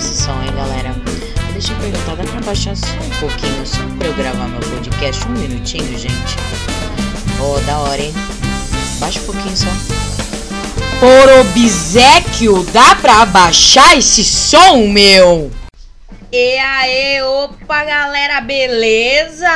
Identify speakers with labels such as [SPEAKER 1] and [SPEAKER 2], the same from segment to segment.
[SPEAKER 1] esse som, hein, galera? Deixa eu perguntar, dá pra baixar só um pouquinho, só pra eu gravar meu podcast? Um minutinho, gente. Oh, da hora, hein? Baixa um pouquinho só. Por obsequio, dá pra abaixar esse som, meu? E aí, opa galera, beleza?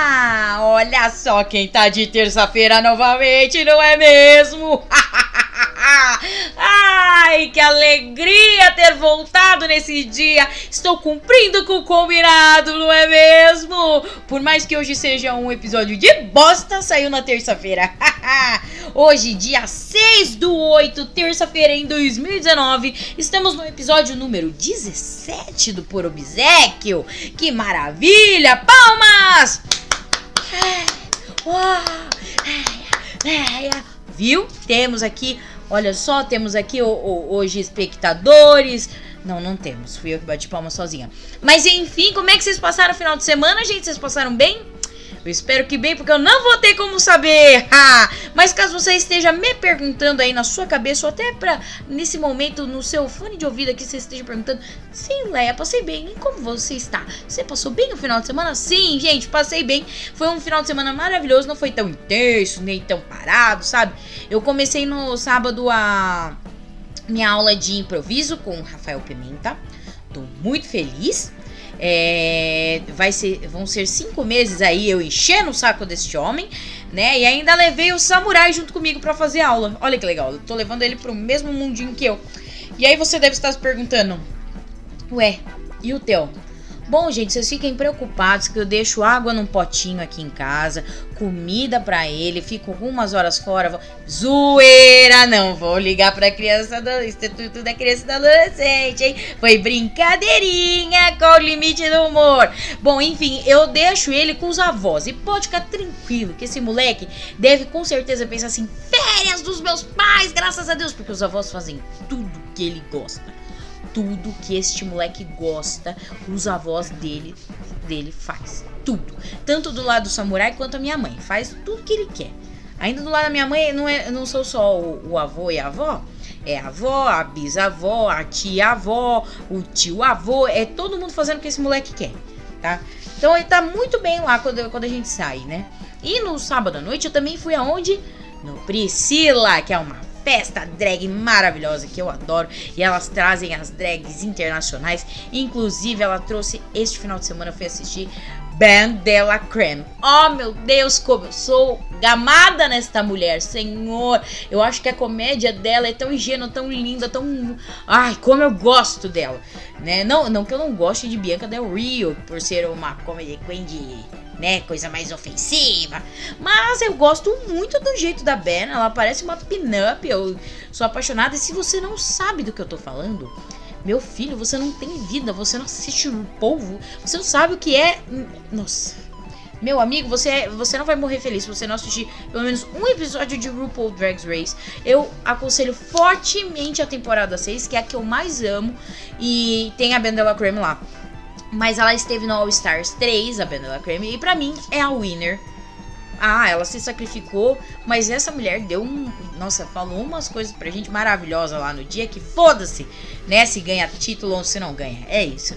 [SPEAKER 1] Olha só quem tá de terça-feira novamente, não é mesmo? Ai, que alegria ter voltado nesse dia! Estou cumprindo com o combinado, não é mesmo? Por mais que hoje seja um episódio de bosta, saiu na terça-feira. hoje, dia 6 do 8, terça-feira em 2019, estamos no episódio número 17 do Por Obsequio. Que maravilha! Palmas! Viu? Temos aqui Olha só, temos aqui o, o, hoje espectadores. Não, não temos. Fui eu que bati palma sozinha. Mas enfim, como é que vocês passaram o final de semana, gente? Vocês passaram bem? Eu espero que bem, porque eu não vou ter como saber. Mas caso você esteja me perguntando aí na sua cabeça, ou até pra nesse momento no seu fone de ouvido aqui, você esteja perguntando: Sim, Leia, passei bem. E como você está? Você passou bem no final de semana? Sim, gente, passei bem. Foi um final de semana maravilhoso, não foi tão intenso, nem tão parado, sabe? Eu comecei no sábado a minha aula de improviso com o Rafael Pimenta. Tô muito feliz. É, vai ser, vão ser cinco meses aí eu enchendo o saco deste homem, né? E ainda levei o samurai junto comigo para fazer aula. Olha que legal, eu tô levando ele pro mesmo mundinho que eu. E aí você deve estar se perguntando: Ué, e o teu? Bom, gente, vocês fiquem preocupados que eu deixo água num potinho aqui em casa, comida para ele, fico algumas horas fora. Vou... Zoeira! Não vou ligar pra criança do Instituto da Criança e do Adolescente, hein? Foi brincadeirinha com o limite do humor. Bom, enfim, eu deixo ele com os avós. E pode ficar tranquilo que esse moleque deve com certeza pensar assim: férias dos meus pais, graças a Deus, porque os avós fazem tudo que ele gosta tudo que este moleque gosta, os avós dele dele faz. Tudo. Tanto do lado do samurai quanto a minha mãe. Faz tudo que ele quer. Ainda do lado da minha mãe, não, é, não sou só o, o avô e a avó. É a avó, a bisavó, a tia-avó, o tio-avô. É todo mundo fazendo o que esse moleque quer, tá? Então ele tá muito bem lá quando, quando a gente sai, né? E no sábado à noite eu também fui aonde? No Priscila, que é uma festa drag maravilhosa que eu adoro. E elas trazem as drags internacionais. Inclusive, ela trouxe este final de semana, eu fui assistir Band Della Creme. Oh meu Deus, como eu sou gamada nesta mulher, senhor. Eu acho que a comédia dela é tão ingênua, tão linda, tão. Ai, como eu gosto dela. Né? Não, não que eu não goste de Bianca Del Rio, por ser uma comedy queen de né? Coisa mais ofensiva. Mas eu gosto muito do jeito da Ben. Ela parece uma pin-up. Eu sou apaixonada. E se você não sabe do que eu tô falando, meu filho, você não tem vida. Você não assiste o povo. Você não sabe o que é. Nossa. Meu amigo, você, você não vai morrer feliz se você não assistir pelo menos um episódio de RuPaul Drag Race. Eu aconselho fortemente a temporada 6, que é a que eu mais amo. E tem a Bendela Creme lá. Mas ela esteve no All Stars 3, a Bendela Creme, e para mim é a winner. Ah, ela se sacrificou, mas essa mulher deu um. Nossa, falou umas coisas pra gente maravilhosa lá no dia que foda-se, né? Se ganha título ou se não ganha. É isso.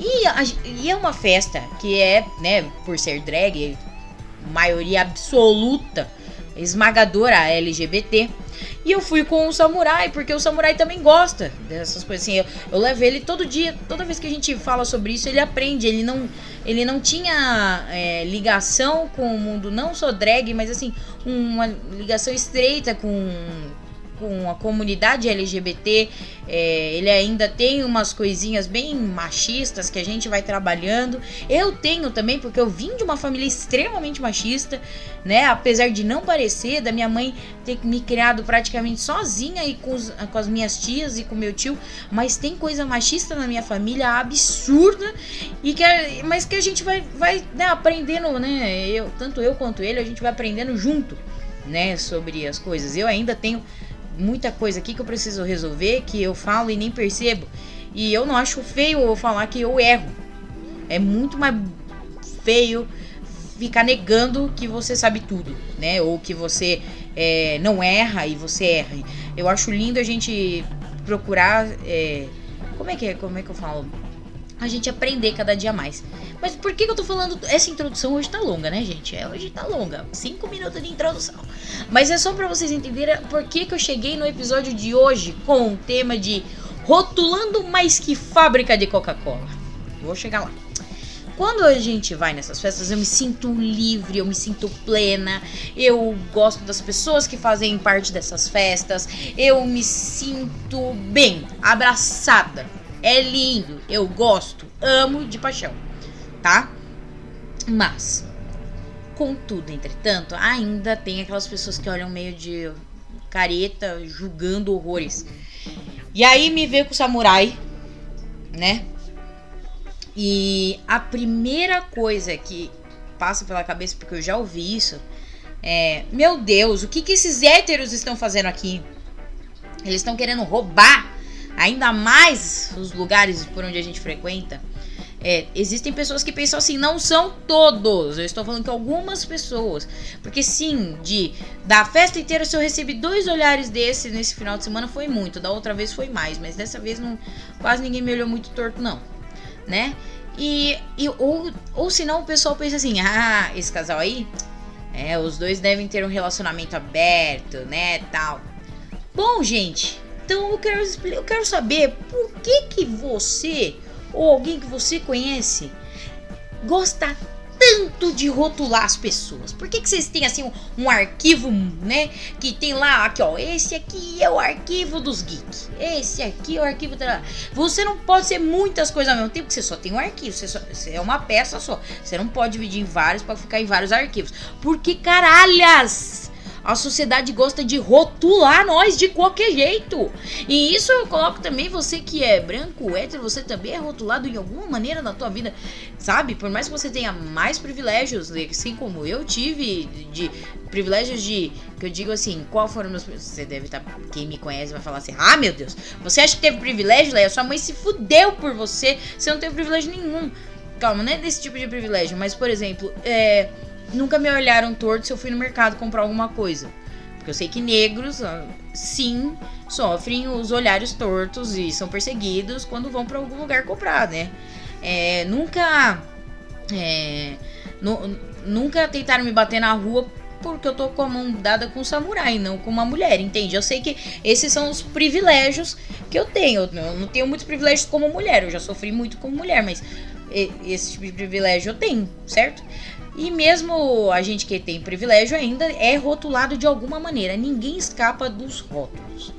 [SPEAKER 1] E, a, e é uma festa que é, né, por ser drag, maioria absoluta, esmagadora LGBT. E eu fui com o samurai, porque o samurai também gosta dessas coisas assim. Eu, eu levo ele todo dia, toda vez que a gente fala sobre isso, ele aprende. Ele não, ele não tinha é, ligação com o mundo, não só drag, mas assim, uma ligação estreita com com a comunidade LGBT. É, ele ainda tem umas coisinhas bem machistas que a gente vai trabalhando. Eu tenho também, porque eu vim de uma família extremamente machista, né? Apesar de não parecer, da minha mãe ter me criado praticamente sozinha e com, os, com as minhas tias e com meu tio, mas tem coisa machista na minha família absurda e que mas que a gente vai, vai né, aprendendo, né? Eu, tanto eu quanto ele, a gente vai aprendendo junto, né? Sobre as coisas. Eu ainda tenho muita coisa aqui que eu preciso resolver, que eu falo e nem percebo. E eu não acho feio eu falar que eu erro. É muito mais feio ficar negando que você sabe tudo, né? Ou que você é, não erra e você erra. Eu acho lindo a gente procurar. É, como é que é? Como é que eu falo? A gente aprender cada dia mais. Mas por que, que eu tô falando? Essa introdução hoje tá longa, né, gente? É, hoje tá longa. Cinco minutos de introdução. Mas é só para vocês entenderem por que, que eu cheguei no episódio de hoje com o tema de rotulando mais que fábrica de Coca-Cola. Vou chegar lá. Quando a gente vai nessas festas, eu me sinto livre, eu me sinto plena, eu gosto das pessoas que fazem parte dessas festas, eu me sinto bem, abraçada. É lindo, eu gosto, amo de paixão, tá? Mas, contudo, entretanto, ainda tem aquelas pessoas que olham meio de careta, julgando horrores. E aí me vê com o samurai, né? E a primeira coisa que passa pela cabeça, porque eu já ouvi isso, é: Meu Deus, o que, que esses héteros estão fazendo aqui? Eles estão querendo roubar ainda mais os lugares por onde a gente frequenta. É, existem pessoas que pensam assim, não são todos. Eu estou falando que algumas pessoas. Porque sim, de da festa inteira, se eu recebi dois olhares desses nesse final de semana, foi muito. Da outra vez foi mais. Mas dessa vez não, quase ninguém me olhou muito torto, não. Né? E, e ou, ou senão o pessoal pensa assim, ah, esse casal aí, é, os dois devem ter um relacionamento aberto, né, tal. Bom, gente, então eu quero, eu quero saber por que que você ou alguém que você conhece gosta tanto de rotular as pessoas? Por que, que vocês têm assim um, um, arquivo, né? Que tem lá, aqui ó, esse aqui é o arquivo dos geeks. Esse aqui é o arquivo da. Você não pode ser muitas coisas ao mesmo tempo, porque você só tem um arquivo. Você, só, você é uma peça só. Você não pode dividir em vários para ficar em vários arquivos. Por que caralhas? A sociedade gosta de rotular nós de qualquer jeito. E isso eu coloco também você que é branco, hétero, você também é rotulado em alguma maneira na tua vida, sabe? Por mais que você tenha mais privilégios, assim como eu tive, de, de privilégios de que eu digo assim, qual foram meus você deve estar, tá, quem me conhece vai falar assim: "Ah, meu Deus, você acha que teve privilégio, Leia? Sua mãe se fudeu por você, você não teve privilégio nenhum". Calma, não é desse tipo de privilégio, mas por exemplo, é nunca me olharam torto se eu fui no mercado comprar alguma coisa. Porque eu sei que negros, sim, sofrem os olhares tortos e são perseguidos quando vão para algum lugar comprar, né? É, nunca. É, nu, nunca tentaram me bater na rua porque eu tô com a mão dada com um samurai, não com uma mulher, entende? Eu sei que esses são os privilégios que eu tenho. Eu não tenho muitos privilégios como mulher, eu já sofri muito como mulher, mas esse tipo de privilégio eu tenho, certo? E mesmo a gente que tem privilégio ainda é rotulado de alguma maneira. Ninguém escapa dos rótulos.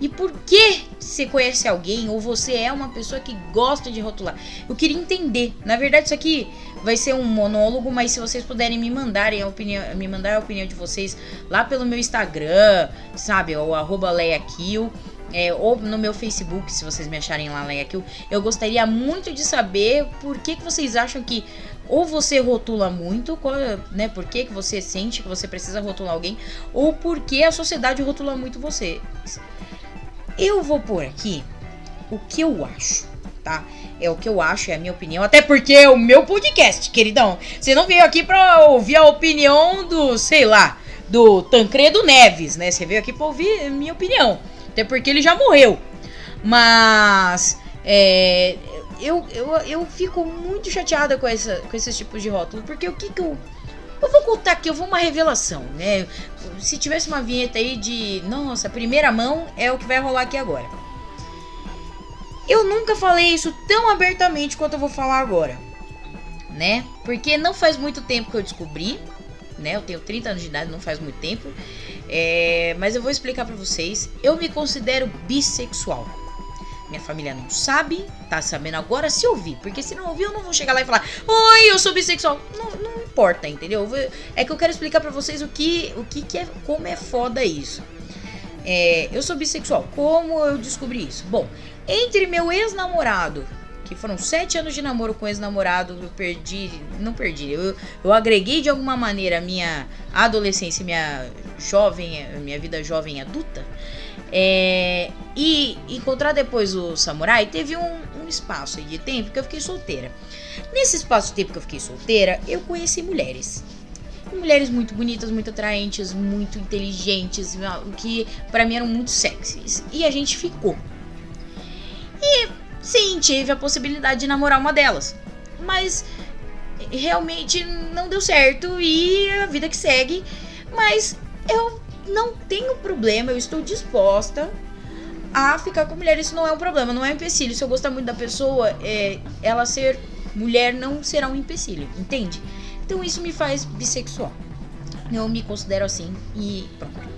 [SPEAKER 1] E por que você conhece alguém ou você é uma pessoa que gosta de rotular? Eu queria entender. Na verdade, isso aqui vai ser um monólogo, mas se vocês puderem me mandarem a opinião, me mandar a opinião de vocês lá pelo meu Instagram, sabe, o arroba leiakill, é, ou no meu Facebook, se vocês me acharem lá leiakill, eu gostaria muito de saber por que, que vocês acham que ou você rotula muito, né? Por que, que você sente que você precisa rotular alguém, ou porque a sociedade rotula muito você. Eu vou pôr aqui o que eu acho, tá? É o que eu acho, é a minha opinião, até porque é o meu podcast, queridão. Você não veio aqui pra ouvir a opinião do, sei lá, do Tancredo Neves, né? Você veio aqui pra ouvir a minha opinião. Até porque ele já morreu. Mas é, eu, eu, eu fico muito chateada com, essa, com esses tipos de rótulo, porque o que que eu. Eu vou contar aqui, eu vou uma revelação, né? Se tivesse uma vinheta aí de. Nossa, primeira mão é o que vai rolar aqui agora. Eu nunca falei isso tão abertamente quanto eu vou falar agora, né? Porque não faz muito tempo que eu descobri, né? Eu tenho 30 anos de idade, não faz muito tempo. É, mas eu vou explicar para vocês. Eu me considero bissexual. Minha família não sabe, tá sabendo agora se ouvir. Porque se não ouvir, eu não vou chegar lá e falar: Oi, eu sou bissexual. Não, não importa, entendeu? É que eu quero explicar para vocês o que, o que, que é, como é foda isso. É, eu sou bissexual. Como eu descobri isso? Bom, entre meu ex-namorado, que foram sete anos de namoro com ex-namorado, eu perdi, não perdi, eu, eu agreguei de alguma maneira a minha adolescência, minha jovem, minha vida jovem adulta. É, e encontrar depois o samurai teve um, um espaço de tempo que eu fiquei solteira. Nesse espaço de tempo que eu fiquei solteira, eu conheci mulheres. Mulheres muito bonitas, muito atraentes, muito inteligentes, que para mim eram muito sexys. E a gente ficou. E sim, tive a possibilidade de namorar uma delas. Mas realmente não deu certo e a vida que segue. Mas eu não tenho problema, eu estou disposta a ficar com mulher. Isso não é um problema, não é um empecilho. Se eu gostar muito da pessoa, é, ela ser mulher não será um empecilho, entende? Então isso me faz bissexual. Eu me considero assim e pronto.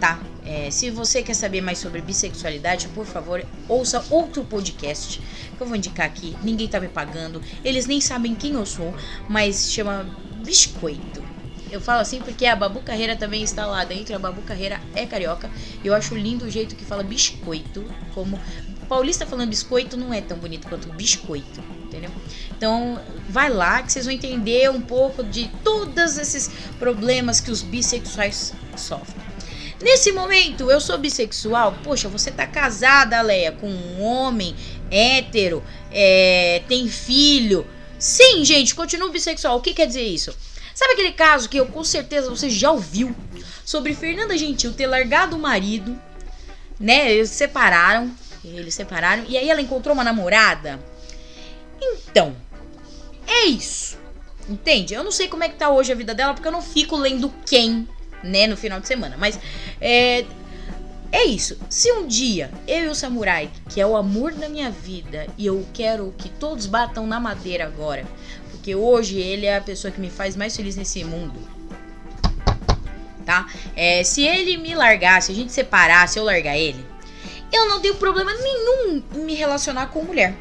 [SPEAKER 1] Tá? É, se você quer saber mais sobre bissexualidade, por favor, ouça outro podcast que eu vou indicar aqui. Ninguém tá me pagando, eles nem sabem quem eu sou, mas chama Biscoito. Eu falo assim porque a Babu Carreira também está lá dentro. A Babu Carreira é carioca. Eu acho lindo o jeito que fala biscoito. Como paulista falando biscoito não é tão bonito quanto biscoito, entendeu? Então, vai lá que vocês vão entender um pouco de todos esses problemas que os bissexuais sofrem. Nesse momento, eu sou bissexual. Poxa, você tá casada, Leia, com um homem hétero, é, tem filho. Sim, gente, continua bissexual. O que quer dizer isso? Sabe aquele caso que eu com certeza você já ouviu sobre Fernanda Gentil ter largado o marido, né? Eles separaram, eles separaram e aí ela encontrou uma namorada. Então, é isso. Entende? Eu não sei como é que tá hoje a vida dela porque eu não fico lendo quem, né, no final de semana, mas é é isso. Se um dia eu e o samurai, que é o amor da minha vida, e eu quero que todos batam na madeira agora, porque hoje ele é a pessoa que me faz mais feliz nesse mundo. Tá? É, se ele me largar, se a gente separar, se eu largar ele, eu não tenho problema nenhum em me relacionar com mulher.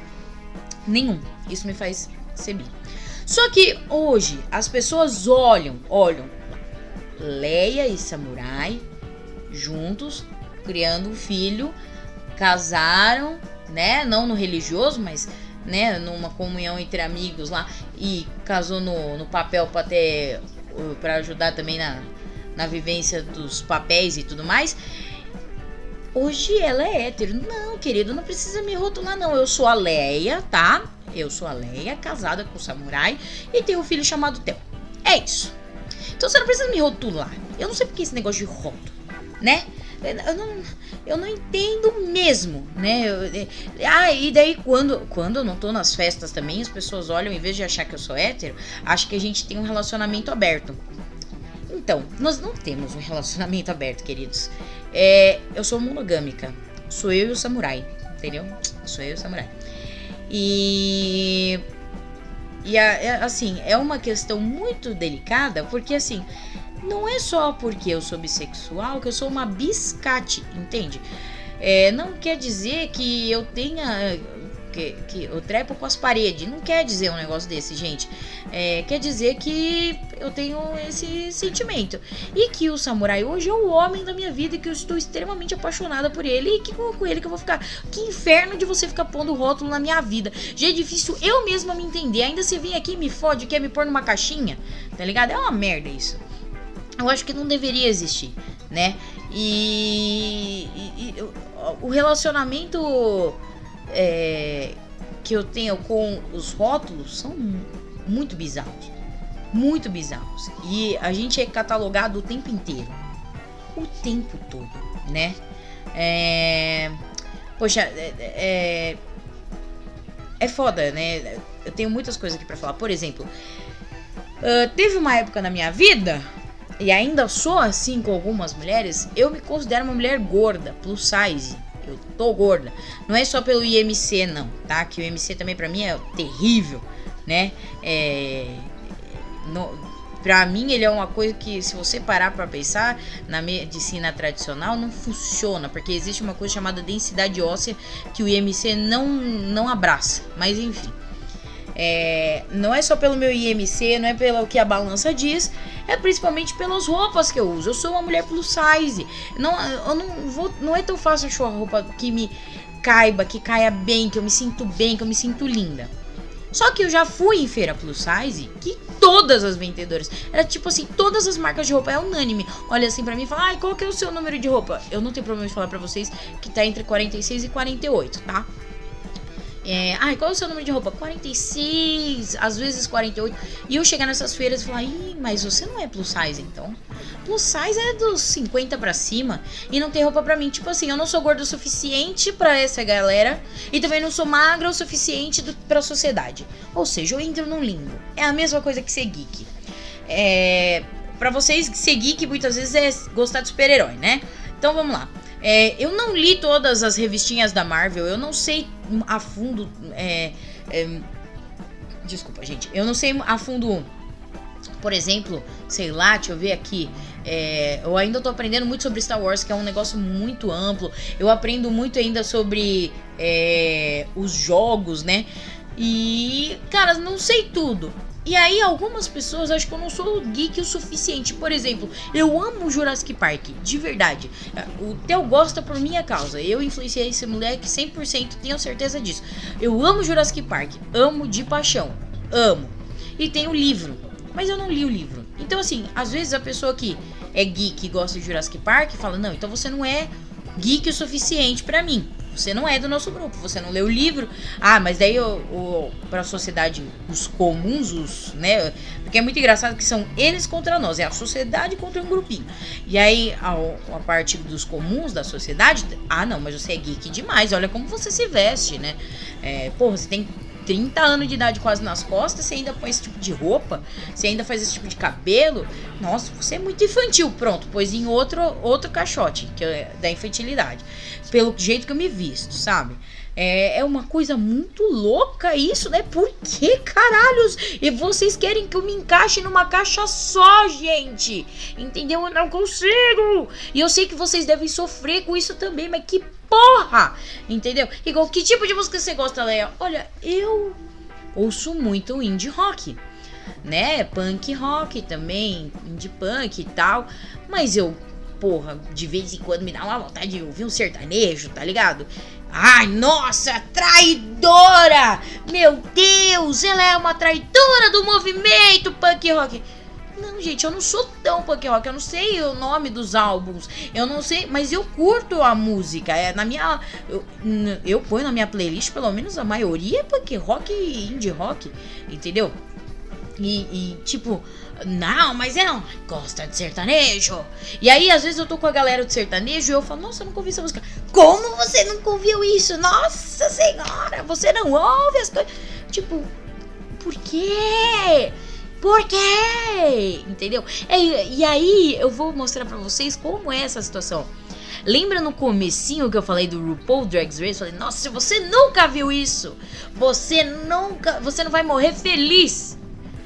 [SPEAKER 1] Nenhum. Isso me faz ser bi. Só que hoje as pessoas olham, olham Leia e Samurai juntos, criando um filho, casaram, né? Não no religioso, mas né, numa comunhão entre amigos lá e casou no, no papel para ter para ajudar também na, na vivência dos papéis e tudo mais. Hoje ela é hétero. Não, querido, não precisa me rotular, não. Eu sou a Leia, tá? Eu sou a Leia, casada com o samurai e tenho um filho chamado Theo. É isso. Então você não precisa me rotular. Eu não sei porque esse negócio de rótulo, né? Eu não, eu não entendo mesmo, né? Eu, é, ah, e daí quando, quando eu não tô nas festas também, as pessoas olham, em vez de achar que eu sou hétero, acham que a gente tem um relacionamento aberto. Então, nós não temos um relacionamento aberto, queridos. É, eu sou monogâmica. Sou eu e o samurai, entendeu? Sou eu e o samurai. E. E assim, é uma questão muito delicada, porque assim, não é só porque eu sou bissexual que eu sou uma biscate, entende? É, não quer dizer que eu tenha. Que, que eu trepo com as paredes. Não quer dizer um negócio desse, gente. É, quer dizer que eu tenho esse sentimento. E que o samurai hoje é o homem da minha vida e que eu estou extremamente apaixonada por ele. E que com, com ele que eu vou ficar. Que inferno de você ficar pondo rótulo na minha vida. Já é difícil eu mesma me entender. Ainda você vem aqui e me fode, quer me pôr numa caixinha. Tá ligado? É uma merda isso eu acho que não deveria existir, né? E, e, e o relacionamento é, que eu tenho com os rótulos são muito bizarros. Muito bizarros. E a gente é catalogado o tempo inteiro. O tempo todo, né? É, poxa, é, é, é foda, né? Eu tenho muitas coisas aqui para falar. Por exemplo, uh, teve uma época na minha vida e ainda sou assim com algumas mulheres, eu me considero uma mulher gorda, plus size. Eu tô gorda. Não é só pelo IMC, não, tá? Que o IMC também para mim é terrível, né? É. No, pra mim, ele é uma coisa que, se você parar para pensar, na medicina tradicional não funciona, porque existe uma coisa chamada densidade óssea que o IMC não, não abraça. Mas enfim. É, não é só pelo meu IMC, não é pelo que a balança diz, é principalmente pelas roupas que eu uso. Eu sou uma mulher plus size. Não, eu não, vou, não é tão fácil achar uma roupa que me caiba, que caia bem, que eu me sinto bem, que eu me sinto linda. Só que eu já fui em feira plus size que todas as vendedoras, era tipo assim, todas as marcas de roupa é unânime. Olha assim para mim e fala: "Ai, qual que é o seu número de roupa?". Eu não tenho problema de falar para vocês que tá entre 46 e 48, tá? É, ai, qual é o seu número de roupa? 46, às vezes 48. E eu chegar nessas feiras e falar, Ih, mas você não é plus size então? Plus size é dos 50 para cima e não tem roupa para mim. Tipo assim, eu não sou gordo o suficiente para essa galera e também não sou magra o suficiente do, pra sociedade. Ou seja, eu entro num limbo. É a mesma coisa que ser geek. É, para vocês, ser geek muitas vezes é gostar de super-herói, né? Então vamos lá. É, eu não li todas as revistinhas da Marvel, eu não sei a fundo. É, é, desculpa, gente. Eu não sei a fundo. Por exemplo, sei lá, deixa eu ver aqui. É, eu ainda tô aprendendo muito sobre Star Wars, que é um negócio muito amplo. Eu aprendo muito ainda sobre é, os jogos, né? E, cara, não sei tudo. E aí, algumas pessoas acham que eu não sou geek o suficiente. Por exemplo, eu amo Jurassic Park, de verdade. O Theo gosta por minha causa. Eu influenciei esse moleque 100%, tenho certeza disso. Eu amo Jurassic Park, amo de paixão, amo. E tem o livro, mas eu não li o livro. Então, assim, às vezes a pessoa que é geek e gosta de Jurassic Park fala: Não, então você não é geek o suficiente para mim. Você não é do nosso grupo, você não leu o livro. Ah, mas daí o, pra sociedade, os comuns, os, né? Porque é muito engraçado que são eles contra nós, é a sociedade contra um grupinho. E aí, a, a parte dos comuns da sociedade, ah, não, mas você é geek demais, olha como você se veste, né? É, porra, você tem 30 anos de idade quase nas costas, você ainda põe esse tipo de roupa, você ainda faz esse tipo de cabelo. Nossa, você é muito infantil. Pronto, pois em outro, outro caixote, que é da infantilidade. Pelo jeito que eu me visto, sabe? É, é uma coisa muito louca isso, né? Por que caralhos? E vocês querem que eu me encaixe numa caixa só, gente? Entendeu? Eu não consigo! E eu sei que vocês devem sofrer com isso também, mas que porra! Entendeu? Igual, que tipo de música você gosta, Leia? Olha, eu ouço muito indie rock, né? Punk rock também, indie punk e tal. Mas eu, porra, de vez em quando me dá uma vontade de ouvir um sertanejo, tá ligado? Ai, nossa, traidora! Meu Deus, ela é uma traidora do movimento punk rock. Não, gente, eu não sou tão punk rock, eu não sei o nome dos álbuns, eu não sei, mas eu curto a música. É na minha eu, eu ponho na minha playlist, pelo menos a maioria é punk rock e indie rock, entendeu? E, e, tipo, não, mas ela gosta de sertanejo. E aí, às vezes, eu tô com a galera de sertanejo e eu falo, nossa, eu nunca ouvi essa música. Como você nunca ouviu isso? Nossa senhora, você não ouve as coisas. Tipo, por quê? Por quê? Entendeu? E, e aí eu vou mostrar para vocês como é essa situação. Lembra no comecinho que eu falei do RuPaul Drag Race? Falei, nossa, se você nunca viu isso, você nunca, você não vai morrer feliz.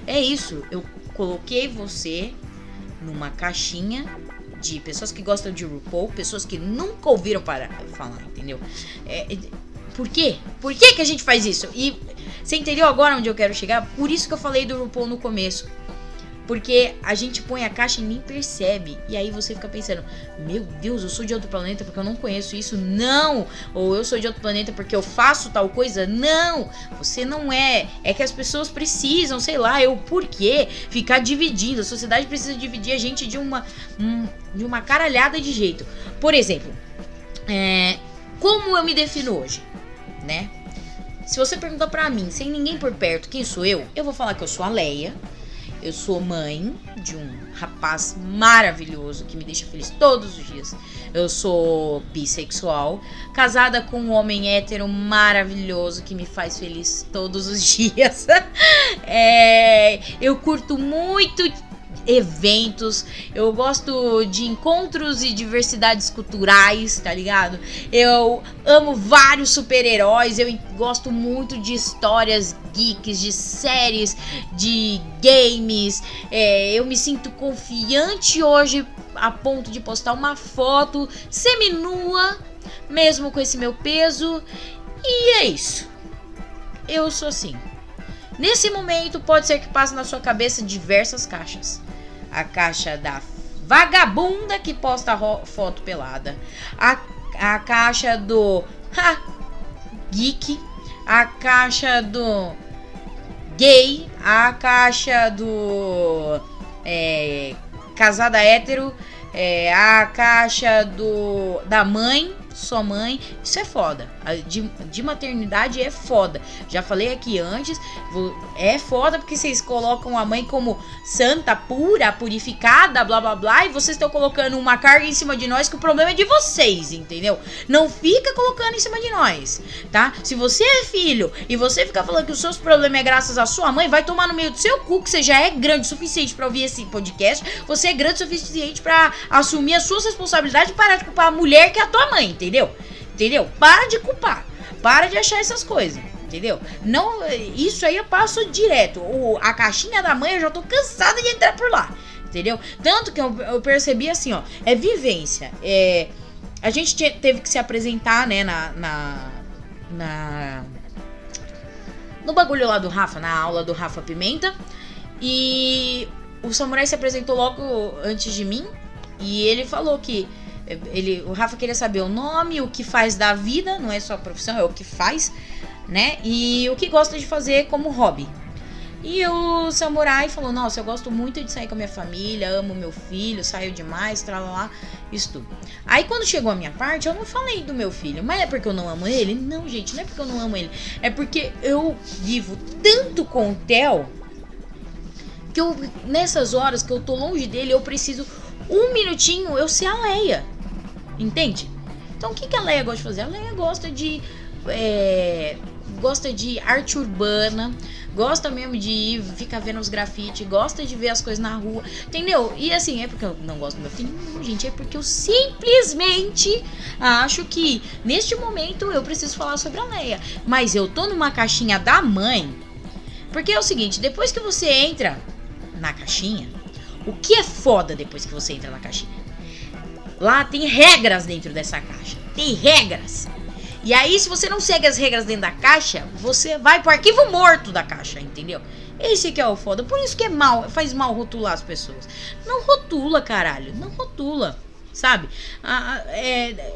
[SPEAKER 1] É isso, eu coloquei você numa caixinha de pessoas que gostam de RuPaul, pessoas que nunca ouviram para falar, entendeu? É, por quê? Por que, que a gente faz isso? E você entendeu agora onde eu quero chegar? Por isso que eu falei do RuPaul no começo. Porque a gente põe a caixa e nem percebe. E aí você fica pensando: Meu Deus, eu sou de outro planeta porque eu não conheço isso. Não! Ou eu sou de outro planeta porque eu faço tal coisa. Não! Você não é. É que as pessoas precisam, sei lá, eu por quê? Ficar dividindo. A sociedade precisa dividir a gente de uma, um, de uma caralhada de jeito. Por exemplo, é, como eu me defino hoje? Né? Se você perguntar para mim, sem ninguém por perto, quem sou eu? Eu vou falar que eu sou a Leia. Eu sou mãe de um rapaz maravilhoso que me deixa feliz todos os dias. Eu sou bissexual, casada com um homem hétero maravilhoso que me faz feliz todos os dias. é, eu curto muito eventos, eu gosto de encontros e diversidades culturais, tá ligado? Eu amo vários super-heróis, eu gosto muito de histórias geeks, de séries, de games. É, eu me sinto confiante hoje a ponto de postar uma foto seminua, mesmo com esse meu peso. E é isso. Eu sou assim. Nesse momento, pode ser que passe na sua cabeça diversas caixas a caixa da vagabunda que posta foto pelada, a, a caixa do ha, geek, a caixa do gay, a caixa do é, casada hétero, é, a caixa do da mãe, sua mãe, isso é foda. De, de maternidade é foda. Já falei aqui antes, é foda porque vocês colocam a mãe como santa, pura, purificada, blá blá blá, e vocês estão colocando uma carga em cima de nós que o problema é de vocês, entendeu? Não fica colocando em cima de nós, tá? Se você é filho e você fica falando que os seus problemas é graças à sua mãe, vai tomar no meio do seu cu, que você já é grande o suficiente para ouvir esse podcast, você é grande o suficiente para assumir as suas responsabilidades e parar de culpar a mulher que é a tua mãe, entendeu? Entendeu? Para de culpar. Para de achar essas coisas. Entendeu? Não, isso aí eu passo direto. O, a caixinha da mãe eu já tô cansada de entrar por lá. Entendeu? Tanto que eu, eu percebi assim, ó. É vivência. É, a gente teve que se apresentar, né, na, na, na. No bagulho lá do Rafa, na aula do Rafa Pimenta. E o samurai se apresentou logo antes de mim. E ele falou que ele, o Rafa queria saber o nome, o que faz da vida, não é só profissão, é o que faz, né? E o que gosta de fazer como hobby. E o samurai falou: Nossa, eu gosto muito de sair com a minha família, amo meu filho, saio demais, lá, isso. Aí quando chegou a minha parte, eu não falei do meu filho, mas é porque eu não amo ele? Não, gente, não é porque eu não amo ele. É porque eu vivo tanto com o Theo que eu, nessas horas que eu tô longe dele, eu preciso um minutinho eu ser a Leia. Entende? Então o que, que a Leia gosta de fazer? A Leia gosta de. É, gosta de arte urbana, gosta mesmo de ir ficar vendo os grafites, gosta de ver as coisas na rua, entendeu? E assim, é porque eu não gosto do meu filho, não, gente, é porque eu simplesmente acho que neste momento eu preciso falar sobre a Leia. Mas eu tô numa caixinha da mãe, porque é o seguinte, depois que você entra na caixinha, o que é foda depois que você entra na caixinha? Lá tem regras dentro dessa caixa. Tem regras. E aí, se você não segue as regras dentro da caixa, você vai pro arquivo morto da caixa, entendeu? Esse que é o foda. Por isso que é mal, faz mal rotular as pessoas. Não rotula, caralho. Não rotula. Sabe? Ah, é,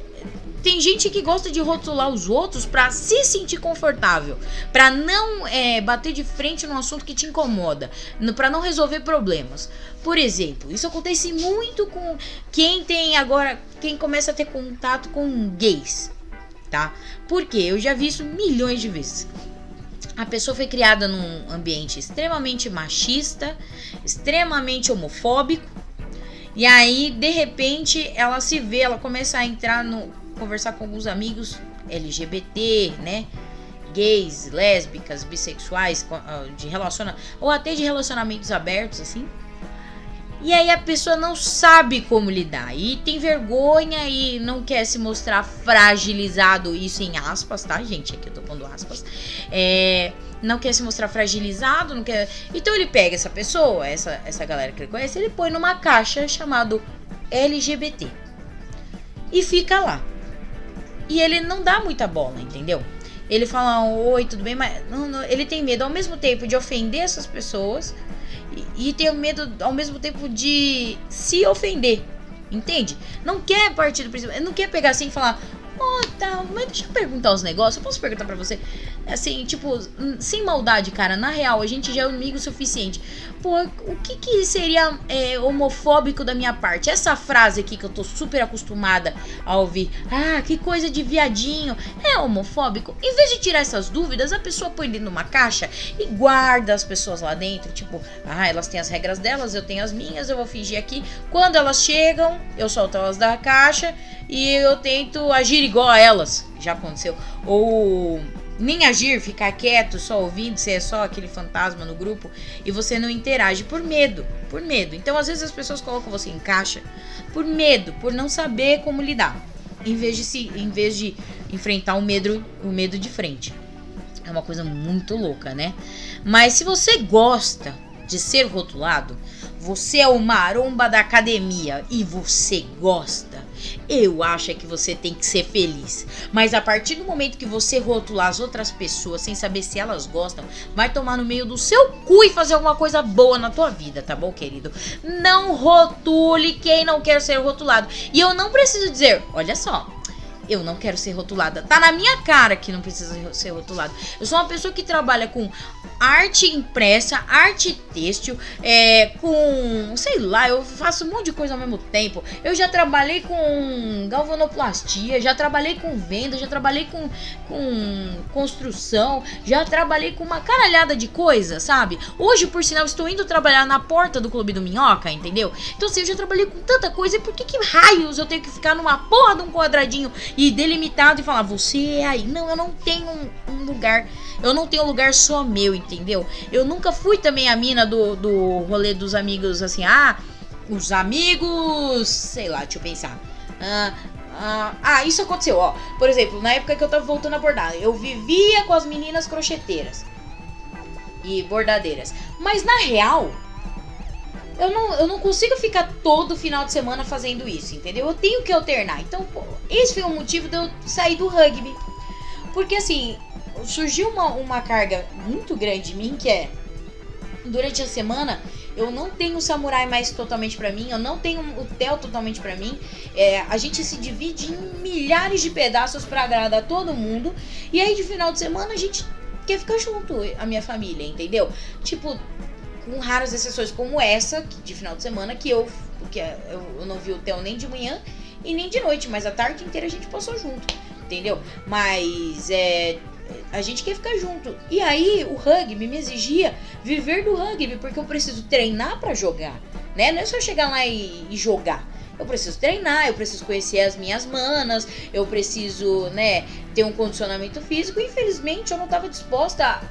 [SPEAKER 1] tem gente que gosta de rotular os outros para se sentir confortável, para não é, bater de frente num assunto que te incomoda, para não resolver problemas. Por exemplo, isso acontece muito com quem tem agora, quem começa a ter contato com gays, tá? Porque eu já vi isso milhões de vezes. A pessoa foi criada num ambiente extremamente machista, extremamente homofóbico, e aí, de repente, ela se vê, ela começa a entrar no. conversar com alguns amigos LGBT, né? Gays, lésbicas, bissexuais, ah, de relaciona ou até de relacionamentos abertos, assim. E aí a pessoa não sabe como lidar e tem vergonha e não quer se mostrar fragilizado, isso em aspas, tá, gente? Aqui eu tô pondo aspas. É, não quer se mostrar fragilizado, não quer. Então ele pega essa pessoa, essa, essa galera que ele conhece, ele põe numa caixa chamado LGBT. E fica lá. E ele não dá muita bola, entendeu? Ele fala, oi, tudo bem, mas não, não, ele tem medo ao mesmo tempo de ofender essas pessoas e, e tem medo ao mesmo tempo de se ofender. Entende? Não quer partir do princípio. Não quer pegar assim e falar: oh, tá, mas deixa eu perguntar os negócios. Eu posso perguntar para você? Assim, tipo, sem maldade, cara. Na real, a gente já é amigo suficiente. Pô, o que que seria é, homofóbico da minha parte? Essa frase aqui que eu tô super acostumada a ouvir. Ah, que coisa de viadinho. É homofóbico? Em vez de tirar essas dúvidas, a pessoa põe dentro de uma caixa e guarda as pessoas lá dentro. Tipo, ah, elas têm as regras delas, eu tenho as minhas, eu vou fingir aqui. Quando elas chegam, eu solto elas da caixa e eu tento agir igual a elas. Já aconteceu. Ou nem agir, ficar quieto, só ouvindo, ser só aquele fantasma no grupo e você não interage por medo, por medo. Então, às vezes as pessoas colocam você em caixa por medo, por não saber como lidar, em vez de se, em vez de enfrentar o medo, o medo de frente. É uma coisa muito louca, né? Mas se você gosta de ser rotulado, você é o maromba da academia e você gosta eu acho é que você tem que ser feliz. Mas a partir do momento que você rotular as outras pessoas sem saber se elas gostam, vai tomar no meio do seu cu e fazer alguma coisa boa na tua vida, tá bom, querido? Não rotule quem não quer ser rotulado. E eu não preciso dizer, olha só, eu não quero ser rotulada. Tá na minha cara que não precisa ser rotulada. Eu sou uma pessoa que trabalha com arte impressa, arte têxtil, é, com. sei lá, eu faço um monte de coisa ao mesmo tempo. Eu já trabalhei com galvanoplastia, já trabalhei com venda, já trabalhei com, com construção, já trabalhei com uma caralhada de coisa, sabe? Hoje, por sinal, estou indo trabalhar na porta do Clube do Minhoca, entendeu? Então, assim, eu já trabalhei com tanta coisa, e por que, que raios eu tenho que ficar numa porra de um quadradinho e delimitado e falar, você é aí? Não, eu não tenho um, um lugar eu não tenho lugar só meu, entendeu? Eu nunca fui também a mina do, do rolê dos amigos, assim, ah, os amigos. Sei lá, deixa eu pensar. Ah, ah, ah, isso aconteceu, ó. Por exemplo, na época que eu tava voltando a bordar, eu vivia com as meninas crocheteiras e bordadeiras. Mas na real, eu não, eu não consigo ficar todo final de semana fazendo isso, entendeu? Eu tenho que alternar. Então, pô, esse foi o motivo de eu sair do rugby. Porque assim, surgiu uma, uma carga muito grande em mim que é durante a semana eu não tenho o samurai mais totalmente para mim, eu não tenho o Theo totalmente para mim. É, a gente se divide em milhares de pedaços para agradar todo mundo. E aí de final de semana a gente quer ficar junto, a minha família, entendeu? Tipo, com raras exceções como essa de final de semana que eu porque eu, eu não vi o Theo nem de manhã e nem de noite, mas a tarde inteira a gente passou junto, entendeu? Mas é a gente quer ficar junto. E aí o rugby me exigia viver do rugby, porque eu preciso treinar para jogar, né? Não é só chegar lá e, e, jogar. Eu preciso treinar, eu preciso conhecer as minhas manas, eu preciso, né, ter um condicionamento físico. Infelizmente eu não estava disposta a...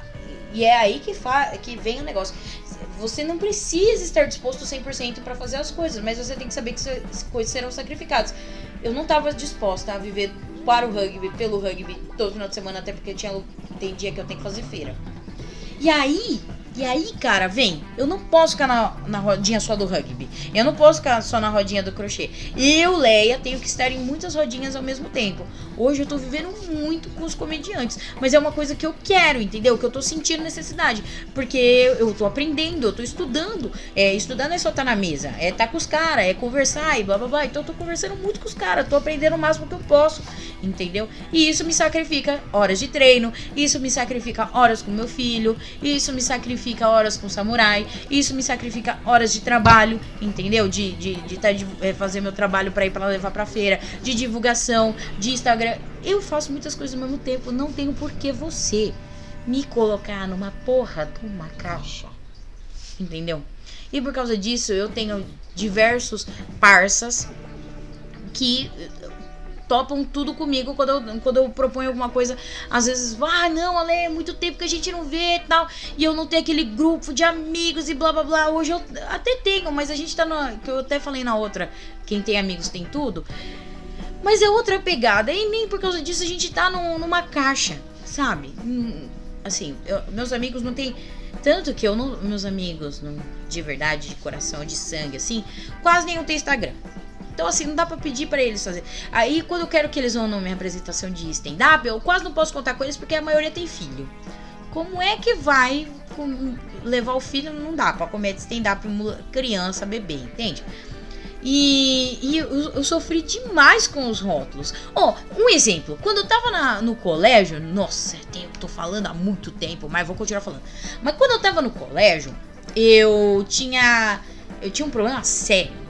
[SPEAKER 1] E é aí que, fa... que vem o negócio. Você não precisa estar disposto 100% para fazer as coisas, mas você tem que saber que as coisas serão sacrificadas. Eu não estava disposta a viver para o rugby, pelo rugby, todo final de semana, até porque tinha, tem dia que eu tenho que fazer feira. E aí, e aí, cara, vem, eu não posso ficar na, na rodinha só do rugby. Eu não posso ficar só na rodinha do crochê. Eu, Leia, tenho que estar em muitas rodinhas ao mesmo tempo. Hoje eu tô vivendo muito com os comediantes. Mas é uma coisa que eu quero, entendeu? Que eu tô sentindo necessidade. Porque eu tô aprendendo, eu tô estudando. É, estudar não é só estar tá na mesa. É estar tá com os caras, é conversar e blá blá blá. Então eu tô conversando muito com os caras. Tô aprendendo o máximo que eu posso. Entendeu? E isso me sacrifica horas de treino. Isso me sacrifica horas com meu filho. Isso me sacrifica sacrifica horas com samurai, isso me sacrifica horas de trabalho, entendeu? De, de, de, tá, de é, fazer meu trabalho para ir para levar pra feira, de divulgação, de Instagram. Eu faço muitas coisas ao mesmo tempo, não tenho por que você me colocar numa porra de uma caixa, entendeu? E por causa disso eu tenho diversos parças que topam tudo comigo quando eu, quando eu proponho alguma coisa. Às vezes, ah, não, Ale, é muito tempo que a gente não vê e tal. E eu não tenho aquele grupo de amigos e blá blá blá. Hoje eu até tenho, mas a gente tá no. Que eu até falei na outra. Quem tem amigos tem tudo. Mas é outra pegada. E nem por causa disso a gente tá no, numa caixa, sabe? Hum, assim, eu, meus amigos não tem. Tanto que eu, não, meus amigos, não, de verdade, de coração, de sangue, assim, quase nenhum tem Instagram. Então, assim, não dá pra pedir para eles fazer. Aí, quando eu quero que eles vão na minha apresentação de stand-up, eu quase não posso contar com eles porque a maioria tem filho. Como é que vai levar o filho? Não dá pra comer stand-up criança, bebê, entende? E, e eu, eu, sofri demais com os rótulos. Ó, oh, um exemplo. Quando eu tava na, no colégio, nossa, eu tô falando há muito tempo, mas vou continuar falando. Mas quando eu tava no colégio, eu tinha. Eu tinha um problema sério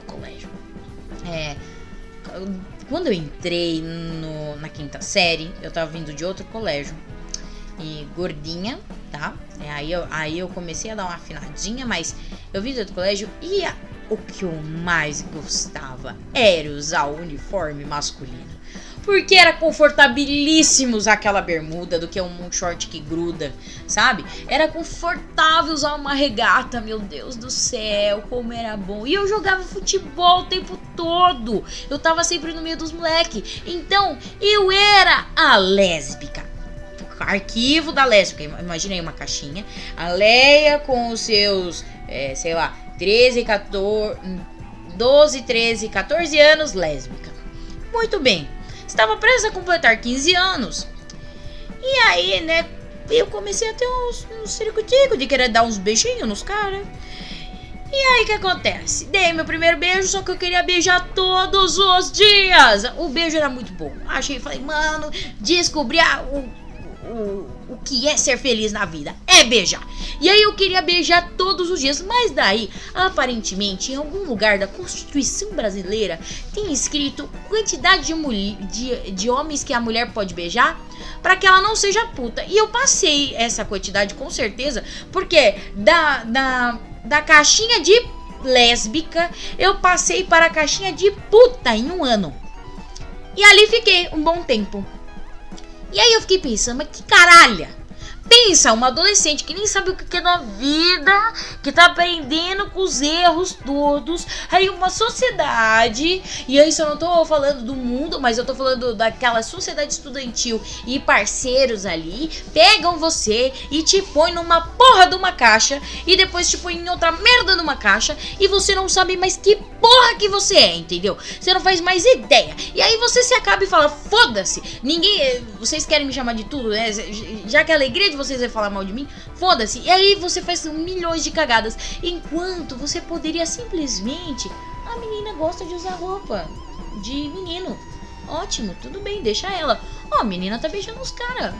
[SPEAKER 1] é, quando eu entrei no, na quinta série, eu tava vindo de outro colégio. E gordinha, tá? É, aí, eu, aí eu comecei a dar uma afinadinha, mas eu vim de outro colégio e a, o que eu mais gostava era usar o uniforme masculino. Porque era confortabilíssimo usar aquela bermuda do que um short que gruda, sabe? Era confortável usar uma regata, meu Deus do céu, como era bom. E eu jogava futebol o tempo todo. Eu tava sempre no meio dos moleques. Então, eu era a lésbica arquivo da lésbica. Imaginei uma caixinha. A Leia com os seus, é, sei lá, 13, 14, 12, 13, 14 anos, lésbica. Muito bem estava presa a completar 15 anos. E aí, né, eu comecei a ter uns, uns circuiticos de querer dar uns beijinhos nos caras. E aí o que acontece? Dei meu primeiro beijo, só que eu queria beijar todos os dias. O beijo era muito bom. Achei, falei, mano, descobri a, o, o, o que é ser feliz na vida. É beijar. E aí eu queria beijar todos os dias. Mas daí, aparentemente, em algum lugar da Constituição brasileira, tem escrito quantidade de, de, de homens que a mulher pode beijar para que ela não seja puta. E eu passei essa quantidade com certeza, porque da, da da caixinha de lésbica, eu passei para a caixinha de puta em um ano. E ali fiquei um bom tempo. E aí eu fiquei pensando, mas que caralho! Pensa, uma adolescente que nem sabe o que é na vida, que tá aprendendo com os erros todos. Aí uma sociedade, e aí eu não tô falando do mundo, mas eu tô falando daquela sociedade estudantil e parceiros ali, pegam você e te põe numa porra de uma caixa e depois te põe em outra merda numa caixa e você não sabe mais que porra que você é, entendeu? Você não faz mais ideia. E aí você se acaba e fala: "Foda-se. Ninguém, vocês querem me chamar de tudo, né? Já que a alegria de vocês vai falar mal de mim, foda-se. E aí você faz milhões de cagadas. Enquanto você poderia simplesmente. A menina gosta de usar roupa de menino. Ótimo, tudo bem, deixa ela. Ó, oh, a menina tá beijando os caras.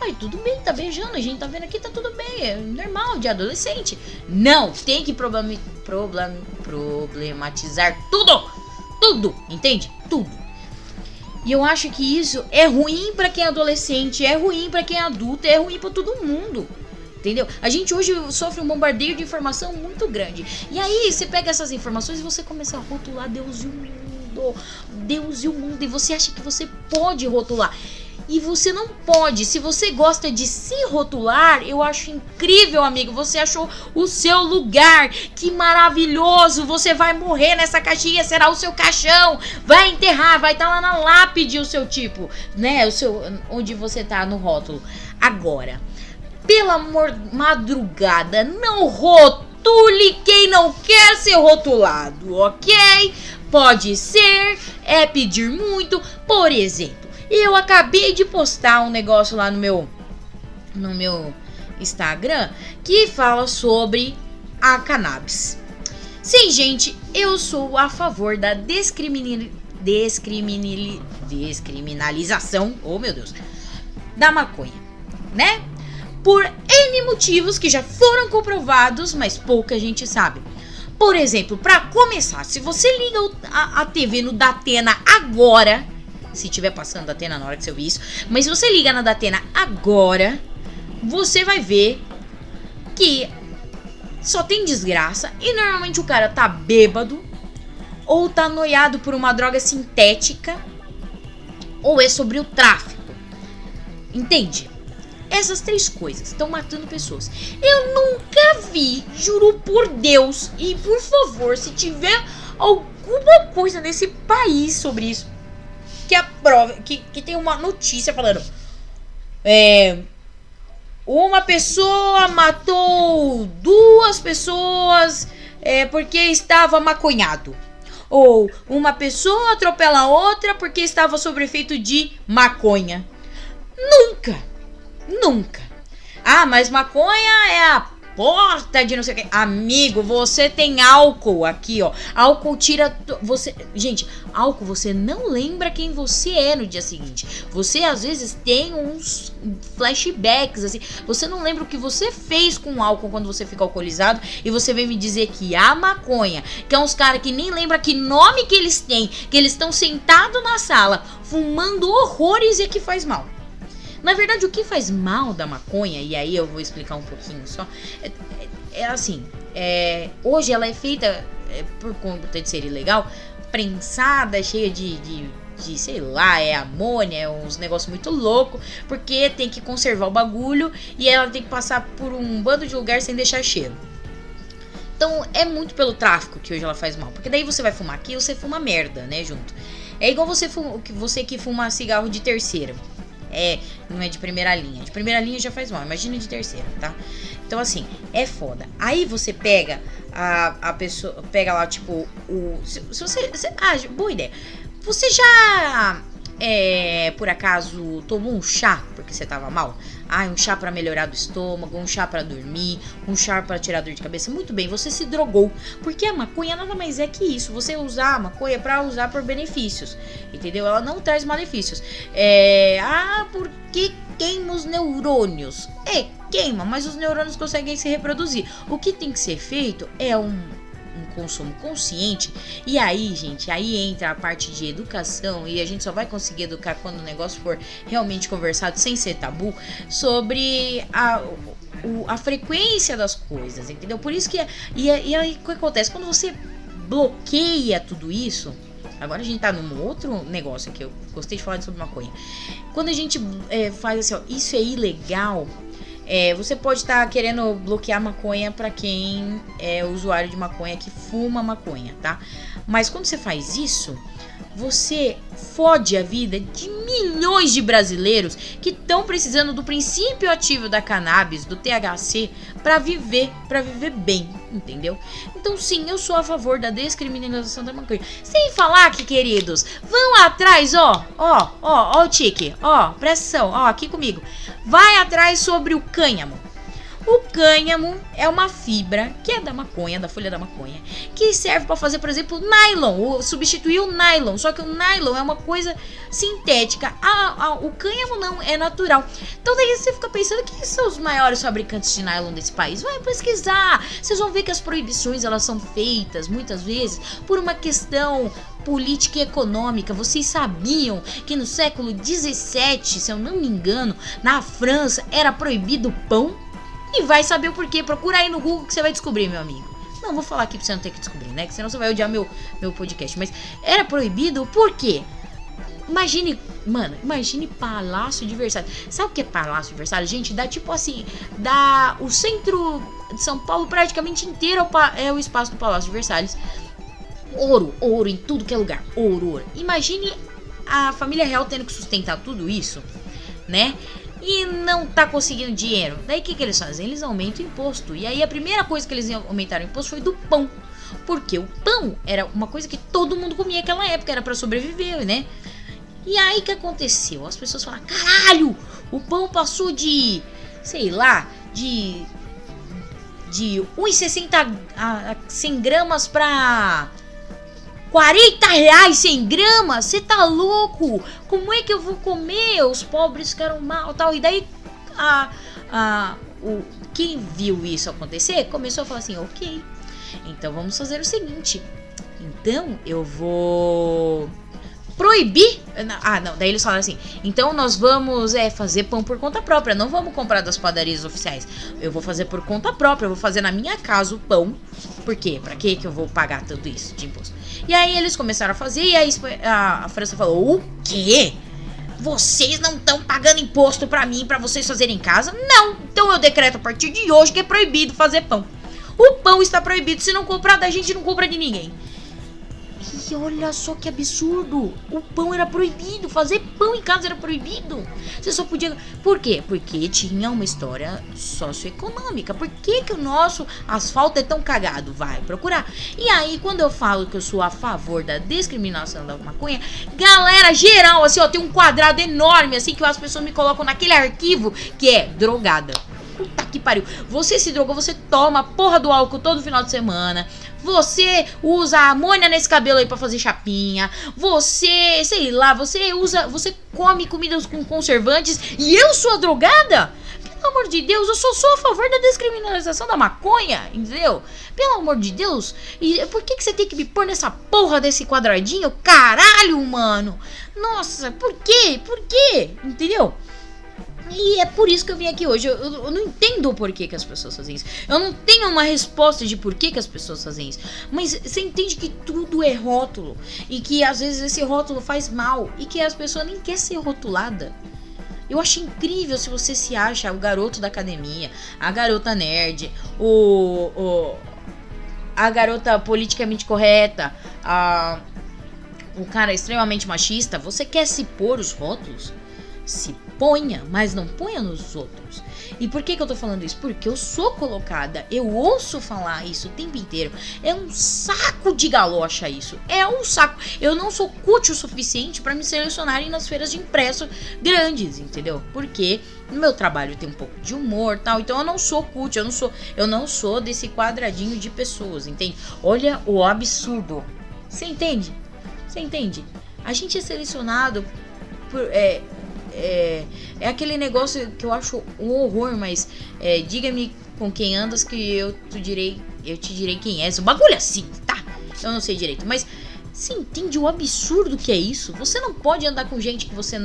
[SPEAKER 1] Ai, tudo bem, tá beijando, a gente tá vendo aqui, tá tudo bem, é normal, de adolescente. Não, tem que problem, problem, problematizar tudo, tudo, entende? Tudo. E eu acho que isso é ruim para quem é adolescente, é ruim para quem é adulto, é ruim para todo mundo. Entendeu? A gente hoje sofre um bombardeio de informação muito grande. E aí você pega essas informações e você começa a rotular Deus e o mundo. Deus e o mundo. E você acha que você pode rotular. E você não pode. Se você gosta de se rotular, eu acho incrível, amigo. Você achou o seu lugar. Que maravilhoso. Você vai morrer nessa caixinha, será o seu caixão. Vai enterrar, vai estar tá lá na lápide o seu tipo, né? O seu onde você tá no rótulo. Agora, pela madrugada, não rotule quem não quer ser rotulado, OK? Pode ser, é pedir muito, por exemplo, e eu acabei de postar um negócio lá no meu no meu Instagram que fala sobre a cannabis. Sim, gente, eu sou a favor da descriminal, descriminal, descriminalização, oh meu Deus, da maconha, né? Por N motivos que já foram comprovados, mas pouca gente sabe. Por exemplo, para começar, se você liga a, a TV no Datena agora, se tiver passando da Atena na hora que você ouvir isso. Mas se você liga na Datena agora, você vai ver que só tem desgraça e normalmente o cara tá bêbado ou tá noiado por uma droga sintética ou é sobre o tráfico. Entende? Essas três coisas estão matando pessoas. Eu nunca vi, juro por Deus, e por favor, se tiver alguma coisa nesse país sobre isso, que a prova. Que, que tem uma notícia falando. É. Uma pessoa matou duas pessoas é, porque estava maconhado. Ou uma pessoa atropela outra porque estava sob efeito de maconha. Nunca! Nunca! Ah, mas maconha é a porta de não sei o que. Amigo, você tem álcool aqui, ó. Álcool tira. Você. Gente, álcool você não lembra quem você é no dia seguinte. Você às vezes tem uns flashbacks, assim. Você não lembra o que você fez com álcool quando você fica alcoolizado. E você vem me dizer que a maconha, que é uns caras que nem lembra que nome que eles têm, que eles estão sentados na sala fumando horrores e é que faz mal. Na verdade, o que faz mal da maconha, e aí eu vou explicar um pouquinho só, é, é, é assim: é, hoje ela é feita é, por conta de ser ilegal, prensada, cheia de, de, de, sei lá, é amônia, é uns negócios muito louco, porque tem que conservar o bagulho e ela tem que passar por um bando de lugar sem deixar cheiro. Então é muito pelo tráfico que hoje ela faz mal. Porque daí você vai fumar aqui você fuma merda, né, junto. É igual você, fuma, você que fuma cigarro de terceira é, não é de primeira linha. De primeira linha já faz mal, imagina de terceira, tá? Então, assim, é foda. Aí você pega a, a pessoa, pega lá, tipo, o. Se, se você, se, Ah, boa ideia. Você já é, por acaso tomou um chá porque você tava mal? Ah, um chá para melhorar do estômago, um chá para dormir, um chá para tirar dor de cabeça. Muito bem, você se drogou. Porque a maconha nada mais é que isso. Você usar a maconha para usar por benefícios. Entendeu? Ela não traz malefícios. É, ah, porque queima os neurônios. É, queima, mas os neurônios conseguem se reproduzir. O que tem que ser feito é um um consumo consciente. E aí, gente, aí entra a parte de educação e a gente só vai conseguir educar quando o negócio for realmente conversado sem ser tabu sobre a a frequência das coisas, entendeu? Por isso que. E, e aí o que acontece? Quando você bloqueia tudo isso. Agora a gente tá num outro negócio aqui. Eu gostei de falar sobre maconha. Quando a gente é, faz assim, ó, isso é ilegal, é, você pode estar tá querendo bloquear maconha para quem é usuário de maconha que fuma maconha, tá? Mas quando você faz isso, você fode a vida de milhões de brasileiros que estão precisando do princípio ativo da cannabis, do THC, para viver, para viver bem, entendeu? Então sim, eu sou a favor da descriminalização da maconha. Sem falar que, queridos, vão atrás, ó, ó, ó, ó o tique, ó, atenção, ó, aqui comigo. Vai atrás sobre o cânhamo. O cânhamo é uma fibra que é da maconha, da folha da maconha, que serve para fazer, por exemplo, nylon, substituir o nylon. Só que o nylon é uma coisa sintética. O cânhamo não, é natural. Então daí você fica pensando quem são os maiores fabricantes de nylon desse país? Vai pesquisar. Vocês vão ver que as proibições elas são feitas muitas vezes por uma questão política e econômica. Vocês sabiam que no século 17, se eu não me engano, na França era proibido o pão? E vai saber o porquê. Procura aí no Google que você vai descobrir, meu amigo. Não vou falar aqui pra você não ter que descobrir, né? Que senão você vai odiar meu, meu podcast. Mas era proibido por quê? Imagine, mano, imagine Palácio de Versalhes. Sabe o que é Palácio de Versalhes? Gente, dá tipo assim, dá o centro de São Paulo praticamente inteiro é o espaço do Palácio de Versalhes. Ouro, ouro em tudo que é lugar. Ouro, ouro. Imagine a família real tendo que sustentar tudo isso, né? E não tá conseguindo dinheiro. Daí o que, que eles fazem? Eles aumentam o imposto. E aí a primeira coisa que eles aumentaram o imposto foi do pão. Porque o pão era uma coisa que todo mundo comia naquela época, era para sobreviver, né? E aí que aconteceu? As pessoas falaram: caralho, o pão passou de, sei lá, de. de 1,60 a 100 gramas pra 40 reais 100 gramas? Você tá louco? Como é que eu vou comer? Os pobres ficaram mal tal. E daí a, a, o, quem viu isso acontecer começou a falar assim: ok, então vamos fazer o seguinte. Então eu vou proibir. Ah, não, daí eles falaram assim: então nós vamos é, fazer pão por conta própria, não vamos comprar das padarias oficiais. Eu vou fazer por conta própria, eu vou fazer na minha casa o pão. Por quê? Pra que eu vou pagar tudo isso de imposto? E aí eles começaram a fazer, e a, a França falou: o quê? Vocês não estão pagando imposto para mim para vocês fazerem em casa? Não! Então eu decreto a partir de hoje que é proibido fazer pão. O pão está proibido. Se não comprar da gente, não compra de ninguém. Olha só que absurdo! O pão era proibido, fazer pão em casa era proibido. Você só podia. Por quê? Porque tinha uma história socioeconômica. Por que, que o nosso asfalto é tão cagado? Vai procurar. E aí, quando eu falo que eu sou a favor da discriminação da maconha, galera, geral, assim, ó, tem um quadrado enorme, assim, que as pessoas me colocam naquele arquivo que é drogada. Puta que pariu. Você se drogou, você toma a porra do álcool todo final de semana. Você usa amônia nesse cabelo aí para fazer chapinha. Você, sei lá, você usa, você come comidas com conservantes e eu sou a drogada? Pelo amor de Deus, eu só sou a favor da descriminalização da maconha, entendeu? Pelo amor de Deus. E por que, que você tem que me pôr nessa porra desse quadradinho? Caralho, mano. Nossa, por quê? Por quê? Entendeu? E é por isso que eu vim aqui hoje. Eu, eu, eu, não entendo o porquê que as pessoas fazem isso. Eu não tenho uma resposta de porquê que as pessoas fazem isso. Mas você entende que tudo é rótulo. E que às vezes esse rótulo faz mal. E que as pessoas nem querem ser rotulada. Eu acho incrível se você se acha o garoto da academia, a garota nerd, o, o a garota politicamente correta, a, o cara extremamente machista. Você quer se pôr os rótulos? se ponha, mas não ponha nos outros. E por que, que eu tô falando isso? Porque eu sou colocada, eu ouço falar isso o tempo inteiro. É um saco de galocha isso. É um saco. Eu não sou cútil o suficiente para me selecionarem nas feiras de impresso grandes, entendeu? Porque no meu trabalho tem um pouco de humor tal. Então eu não sou cult, eu não sou, eu não sou desse quadradinho de pessoas, entende? Olha o absurdo. Você entende? Você entende? A gente é selecionado por, é, é, é aquele negócio que eu acho um horror, mas é, diga-me com quem andas que eu te direi, eu te direi quem és. O bagulho é assim, tá? Eu não sei direito, mas você entende o absurdo que é isso? Você não pode andar com gente que você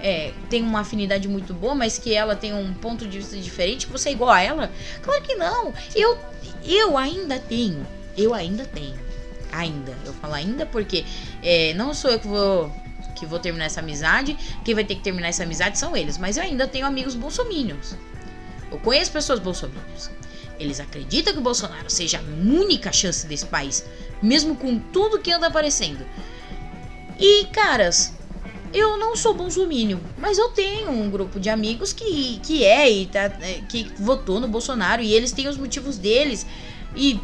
[SPEAKER 1] é, tem uma afinidade muito boa, mas que ela tem um ponto de vista diferente, que você é igual a ela? Claro que não. Eu, eu ainda tenho. Eu ainda tenho. Ainda. Eu falo ainda porque é, não sou eu que vou que vou terminar essa amizade. Quem vai ter que terminar essa amizade são eles. Mas eu ainda tenho amigos bolsominions. Eu conheço pessoas bolsominions. Eles acreditam que o Bolsonaro seja a única chance desse país, mesmo com tudo que anda aparecendo. E, caras, eu não sou bolsomínio, mas eu tenho um grupo de amigos que, que é e tá, é, que votou no Bolsonaro e eles têm os motivos deles. E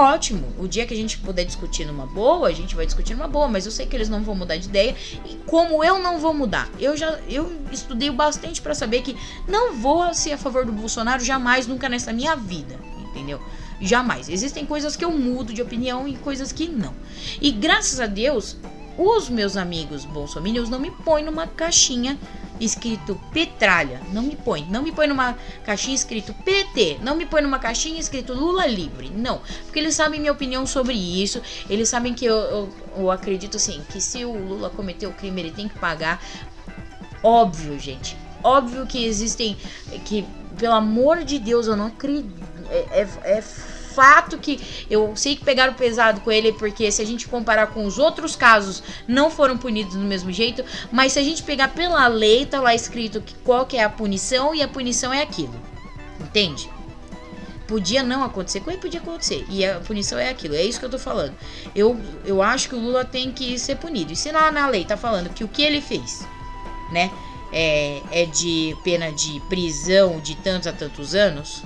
[SPEAKER 1] ótimo. O dia que a gente puder discutir numa boa, a gente vai discutir numa boa, mas eu sei que eles não vão mudar de ideia. E como eu não vou mudar, eu já eu estudei bastante para saber que não vou ser a favor do Bolsonaro jamais, nunca nessa minha vida, entendeu? Jamais. Existem coisas que eu mudo de opinião e coisas que não. E graças a Deus, os meus amigos bolsominions não me põem numa caixinha escrito Petralha, não me põe. Não me põe numa caixinha escrito PT, não me põe numa caixinha escrito Lula livre. Não, porque eles sabem minha opinião sobre isso. Eles sabem que eu, eu, eu acredito assim, que se o Lula cometeu o crime, ele tem que pagar. Óbvio, gente. Óbvio que existem. Que, pelo amor de Deus, eu não acredito. é, é, é fato que eu sei que pegaram pesado com ele, porque se a gente comparar com os outros casos, não foram punidos do mesmo jeito, mas se a gente pegar pela lei, tá lá escrito que qual que é a punição e a punição é aquilo. Entende? Podia não acontecer com ele, podia acontecer. E a punição é aquilo. É isso que eu tô falando. Eu, eu acho que o Lula tem que ser punido. E se lá na lei tá falando que o que ele fez, né, é, é de pena de prisão de tantos a tantos anos,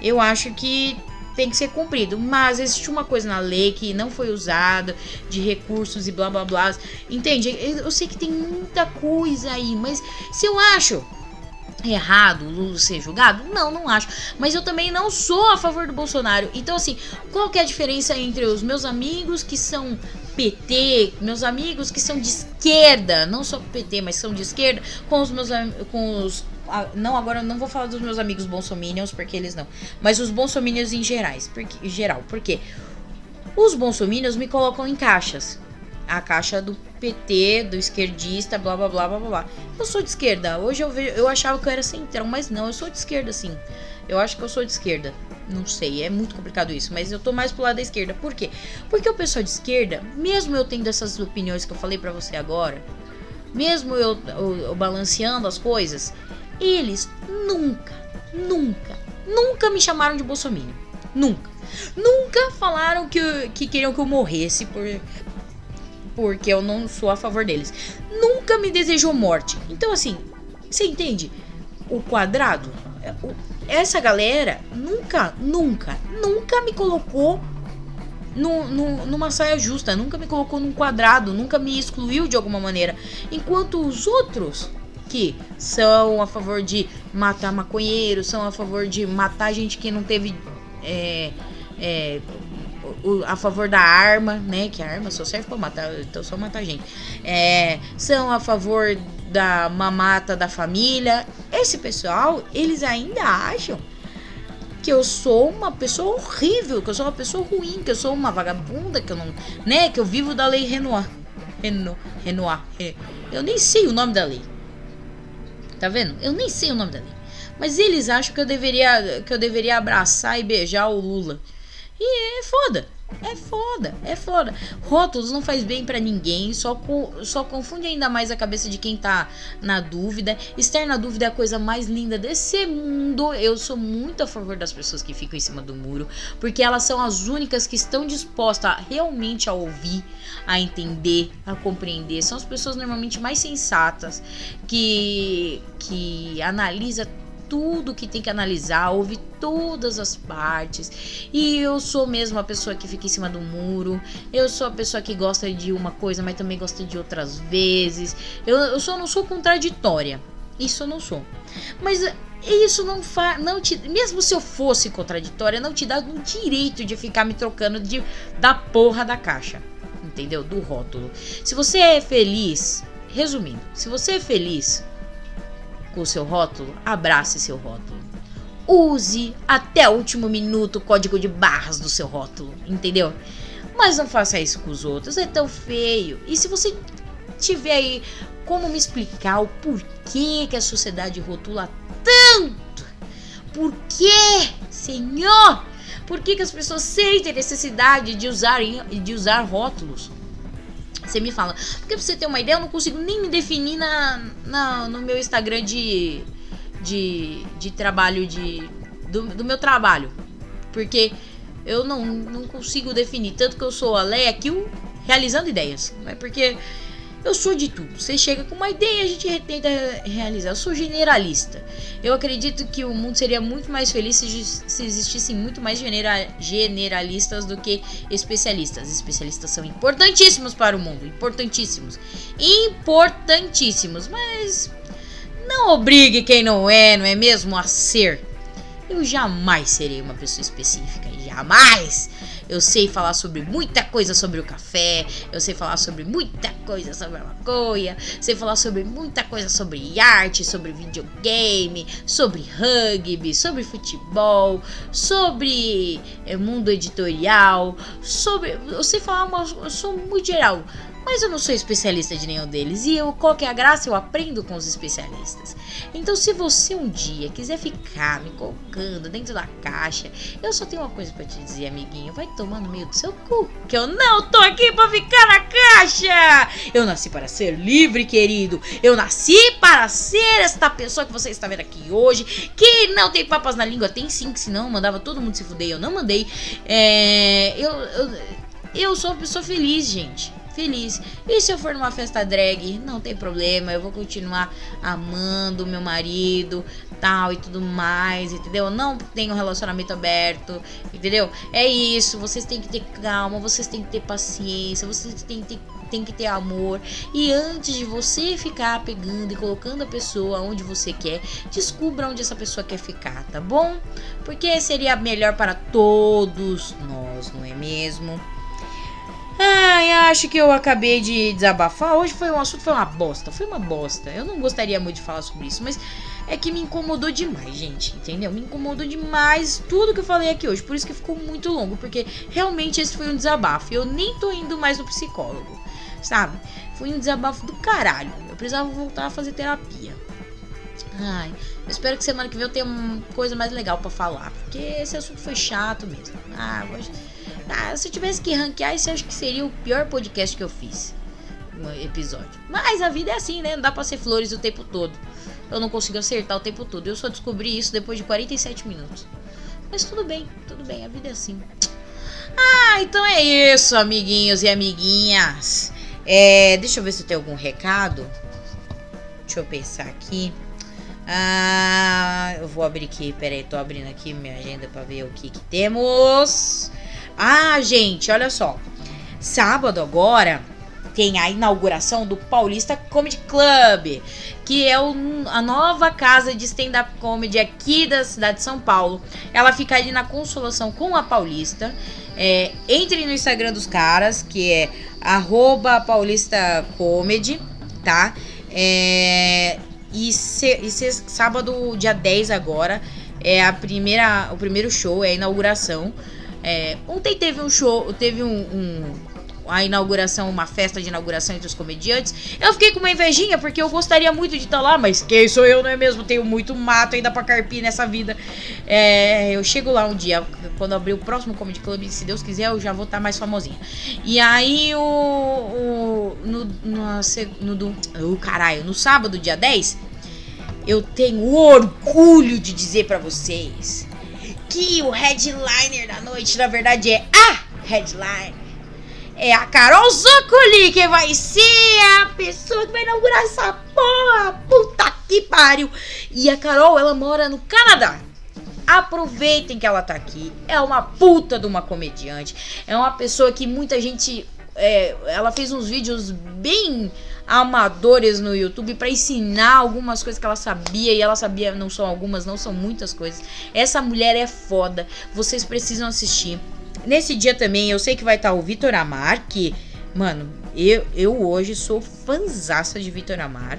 [SPEAKER 1] eu acho que tem que ser cumprido. Mas existe uma coisa na lei que não foi usada, de recursos e blá blá blá. Entende? Eu sei que tem muita coisa aí, mas se eu acho errado o Lula ser julgado? Não, não acho. Mas eu também não sou a favor do Bolsonaro. Então, assim, qual que é a diferença entre os meus amigos que são PT, meus amigos que são de esquerda, não só PT, mas são de esquerda, com os meus com os não, agora não vou falar dos meus amigos bonsominions, porque eles não. Mas os bonsominions em gerais, porque, em geral. Porque os bonsominions me colocam em caixas. A caixa do PT, do esquerdista, blá blá blá blá blá. Eu sou de esquerda. Hoje eu vejo, eu achava que eu era centrão, mas não, eu sou de esquerda sim. Eu acho que eu sou de esquerda. Não sei, é muito complicado isso, mas eu tô mais pro lado da esquerda. Por quê? Porque o pessoal de esquerda, mesmo eu tendo essas opiniões que eu falei para você agora, mesmo eu, eu, eu balanceando as coisas, eles nunca, nunca, nunca me chamaram de bolsominion. Nunca. Nunca falaram que, que queriam que eu morresse por, porque eu não sou a favor deles. Nunca me desejou morte. Então, assim, você entende? O quadrado. É, essa galera nunca, nunca, nunca me colocou no, no, numa saia justa, nunca me colocou num quadrado, nunca me excluiu de alguma maneira. Enquanto os outros que são a favor de matar maconheiros, são a favor de matar gente que não teve. É, é, a favor da arma, né? Que a arma só serve pra matar, então só matar gente. É, são a favor da mamata da família. Esse pessoal, eles ainda acham que eu sou uma pessoa horrível, que eu sou uma pessoa ruim, que eu sou uma vagabunda, que eu não, né, que eu vivo da lei Renoir. Reno, Renoir. Eu nem sei o nome da lei. Tá vendo? Eu nem sei o nome da lei. Mas eles acham que eu deveria que eu deveria abraçar e beijar o Lula. E é foda. É foda, é foda. Rótulos não faz bem para ninguém, só, co só confunde ainda mais a cabeça de quem tá na dúvida. Estar na dúvida é a coisa mais linda desse mundo. Eu sou muito a favor das pessoas que ficam em cima do muro, porque elas são as únicas que estão dispostas a, realmente a ouvir, a entender, a compreender. São as pessoas normalmente mais sensatas que que analisa tudo que tem que analisar, ouve todas as partes. E eu sou mesmo a pessoa que fica em cima do muro. Eu sou a pessoa que gosta de uma coisa, mas também gosta de outras vezes. Eu, eu só não sou contraditória. Isso eu não sou. Mas isso não faz. Não mesmo se eu fosse contraditória, não te dá o direito de ficar me trocando de, da porra da caixa. Entendeu? Do rótulo. Se você é feliz, resumindo, se você é feliz com seu rótulo, abrace seu rótulo. Use até o último minuto o código de barras do seu rótulo, entendeu? Mas não faça isso com os outros, é tão feio. E se você tiver aí como me explicar o porquê que a sociedade rotula tanto? Por Senhor? Por que, que as pessoas sentem necessidade de usar, de usar rótulos? Você me fala. Porque pra você ter uma ideia, eu não consigo nem me definir na, na no meu Instagram de, de, de trabalho de. Do, do meu trabalho. Porque eu não, não consigo definir. Tanto que eu sou a Leia Kill realizando ideias. Não é porque eu sou de tudo. Você chega com uma ideia e a gente tenta realizar. Eu sou generalista. Eu acredito que o mundo seria muito mais feliz se, se existissem muito mais genera, generalistas do que especialistas. Especialistas são importantíssimos para o mundo. Importantíssimos. Importantíssimos. Mas não obrigue quem não é, não é mesmo, a ser. Eu jamais serei uma pessoa específica. Jamais! Eu sei falar sobre muita coisa sobre o café, eu sei falar sobre muita coisa sobre a maconha, sei falar sobre muita coisa sobre arte, sobre videogame, sobre rugby, sobre futebol, sobre é, mundo editorial, sobre. Eu sei falar uma. Eu sou muito geral. Mas eu não sou especialista de nenhum deles e eu, qual que é a graça? Eu aprendo com os especialistas. Então, se você um dia quiser ficar me colocando dentro da caixa, eu só tenho uma coisa para te dizer, amiguinho. Vai tomar no meio do seu cu, que eu não tô aqui para ficar na caixa. Eu nasci para ser livre, querido. Eu nasci para ser esta pessoa que você está vendo aqui hoje, que não tem papas na língua. Tem sim, que senão eu mandava todo mundo se fuder. Eu não mandei. É, eu, eu, eu sou uma pessoa feliz, gente feliz. E se eu for numa festa drag, não tem problema, eu vou continuar amando meu marido, tal e tudo mais, entendeu? Não tenho um relacionamento aberto, entendeu? É isso, vocês têm que ter calma, vocês têm que ter paciência, vocês têm que ter tem que ter amor. E antes de você ficar pegando e colocando a pessoa onde você quer, descubra onde essa pessoa quer ficar, tá bom? Porque seria melhor para todos nós, não é mesmo? Ai, acho que eu acabei de desabafar. Hoje foi um assunto, foi uma bosta. Foi uma bosta. Eu não gostaria muito de falar sobre isso, mas é que me incomodou demais, gente. Entendeu? Me incomodou demais tudo que eu falei aqui hoje. Por isso que ficou muito longo. Porque realmente esse foi um desabafo. Eu nem tô indo mais no psicólogo. Sabe? Foi um desabafo do caralho. Eu precisava voltar a fazer terapia. Ai, eu espero que semana que vem eu tenha uma coisa mais legal para falar. Porque esse assunto foi chato mesmo. Ah, hoje. Ah, se eu tivesse que ranquear, esse acho que seria o pior podcast que eu fiz. Um episódio. Mas a vida é assim, né? Não dá pra ser flores o tempo todo. Eu não consigo acertar o tempo todo. Eu só descobri isso depois de 47 minutos. Mas tudo bem, tudo bem, a vida é assim. Ah, então é isso, amiguinhos e amiguinhas. É, deixa eu ver se tem algum recado. Deixa eu pensar aqui. Ah, eu vou abrir aqui, peraí, tô abrindo aqui minha agenda para ver o que, que temos. Ah, gente, olha só. Sábado agora tem a inauguração do Paulista Comedy Club, que é o, a nova casa de stand-up comedy aqui da cidade de São Paulo. Ela fica ali na Consolação com a Paulista. É, entre no Instagram dos caras, que é arroba Paulista Comedy, tá? É, e, se, e se, sábado, dia 10 agora, é a primeira, o primeiro show, é a inauguração. É, ontem teve um show, teve um, um, a inauguração, uma festa de inauguração entre os comediantes. Eu fiquei com uma invejinha porque eu gostaria muito de estar lá, mas quem sou eu, não é mesmo? Tenho muito mato ainda pra carpir nessa vida. É, eu chego lá um dia, quando abrir o próximo Comedy Club, se Deus quiser, eu já vou estar mais famosinha. E aí, o. o no, no, no, no, oh, caralho, no sábado, dia 10, eu tenho orgulho de dizer para vocês que o headliner da noite, na verdade, é a headline. É a Carol Zocoli que vai ser a pessoa que vai inaugurar essa porra. Puta que pariu. E a Carol, ela mora no Canadá. Aproveitem que ela tá aqui. É uma puta de uma comediante. É uma pessoa que muita gente. É, ela fez uns vídeos bem amadores no YouTube para ensinar algumas coisas que ela sabia e ela sabia não são algumas, não são muitas coisas. Essa mulher é foda. Vocês precisam assistir. Nesse dia também eu sei que vai estar o Vitor Amar, que, mano, eu, eu hoje sou fanzaça de Vitor Amar.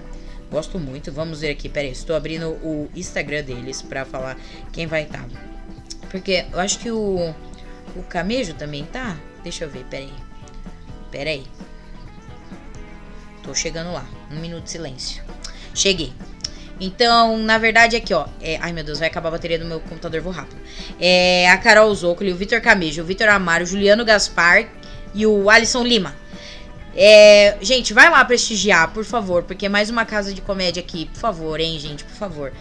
[SPEAKER 1] Gosto muito. Vamos ver aqui, peraí, estou abrindo o Instagram deles para falar quem vai estar. Porque eu acho que o o Camejo também tá. Deixa eu ver, peraí. Peraí. Tô chegando lá. Um minuto de silêncio. Cheguei. Então, na verdade, aqui, ó. É, ai, meu Deus, vai acabar a bateria do meu computador, vou rápido. É a Carol Zócoli, o Vitor Camejo, o Vitor Amaro, o Juliano Gaspar e o Alisson Lima. É, gente, vai lá prestigiar, por favor, porque é mais uma casa de comédia aqui, por favor, hein, gente, por favor.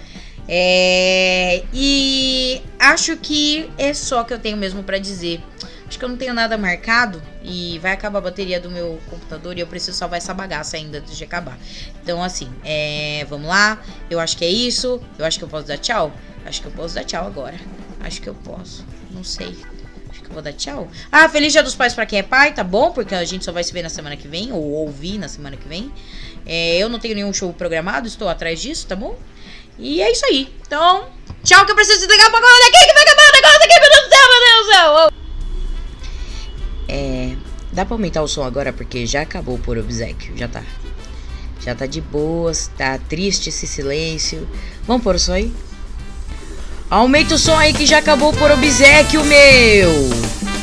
[SPEAKER 1] É, e acho que é só que eu tenho mesmo para dizer. Acho que eu não tenho nada marcado e vai acabar a bateria do meu computador e eu preciso salvar essa bagaça ainda antes de acabar. Então, assim, é, vamos lá. Eu acho que é isso. Eu acho que eu posso dar tchau. Acho que eu posso dar tchau agora. Acho que eu posso. Não sei. Acho que eu vou dar tchau. Ah, feliz dia dos pais para quem é pai, tá bom? Porque a gente só vai se ver na semana que vem, ou ouvir na semana que vem. É, eu não tenho nenhum show programado, estou atrás disso, tá bom? E é isso aí. Então, tchau que eu preciso desligar o bagulho daqui que vai acabar o negócio aqui, meu Deus do céu, meu Deus do céu. É. Dá pra aumentar o som agora porque já acabou por obsequio, já tá. Já tá de boas, tá triste esse silêncio. Vamos pôr o som aí? Aumenta o som aí que já acabou por obsequio, meu!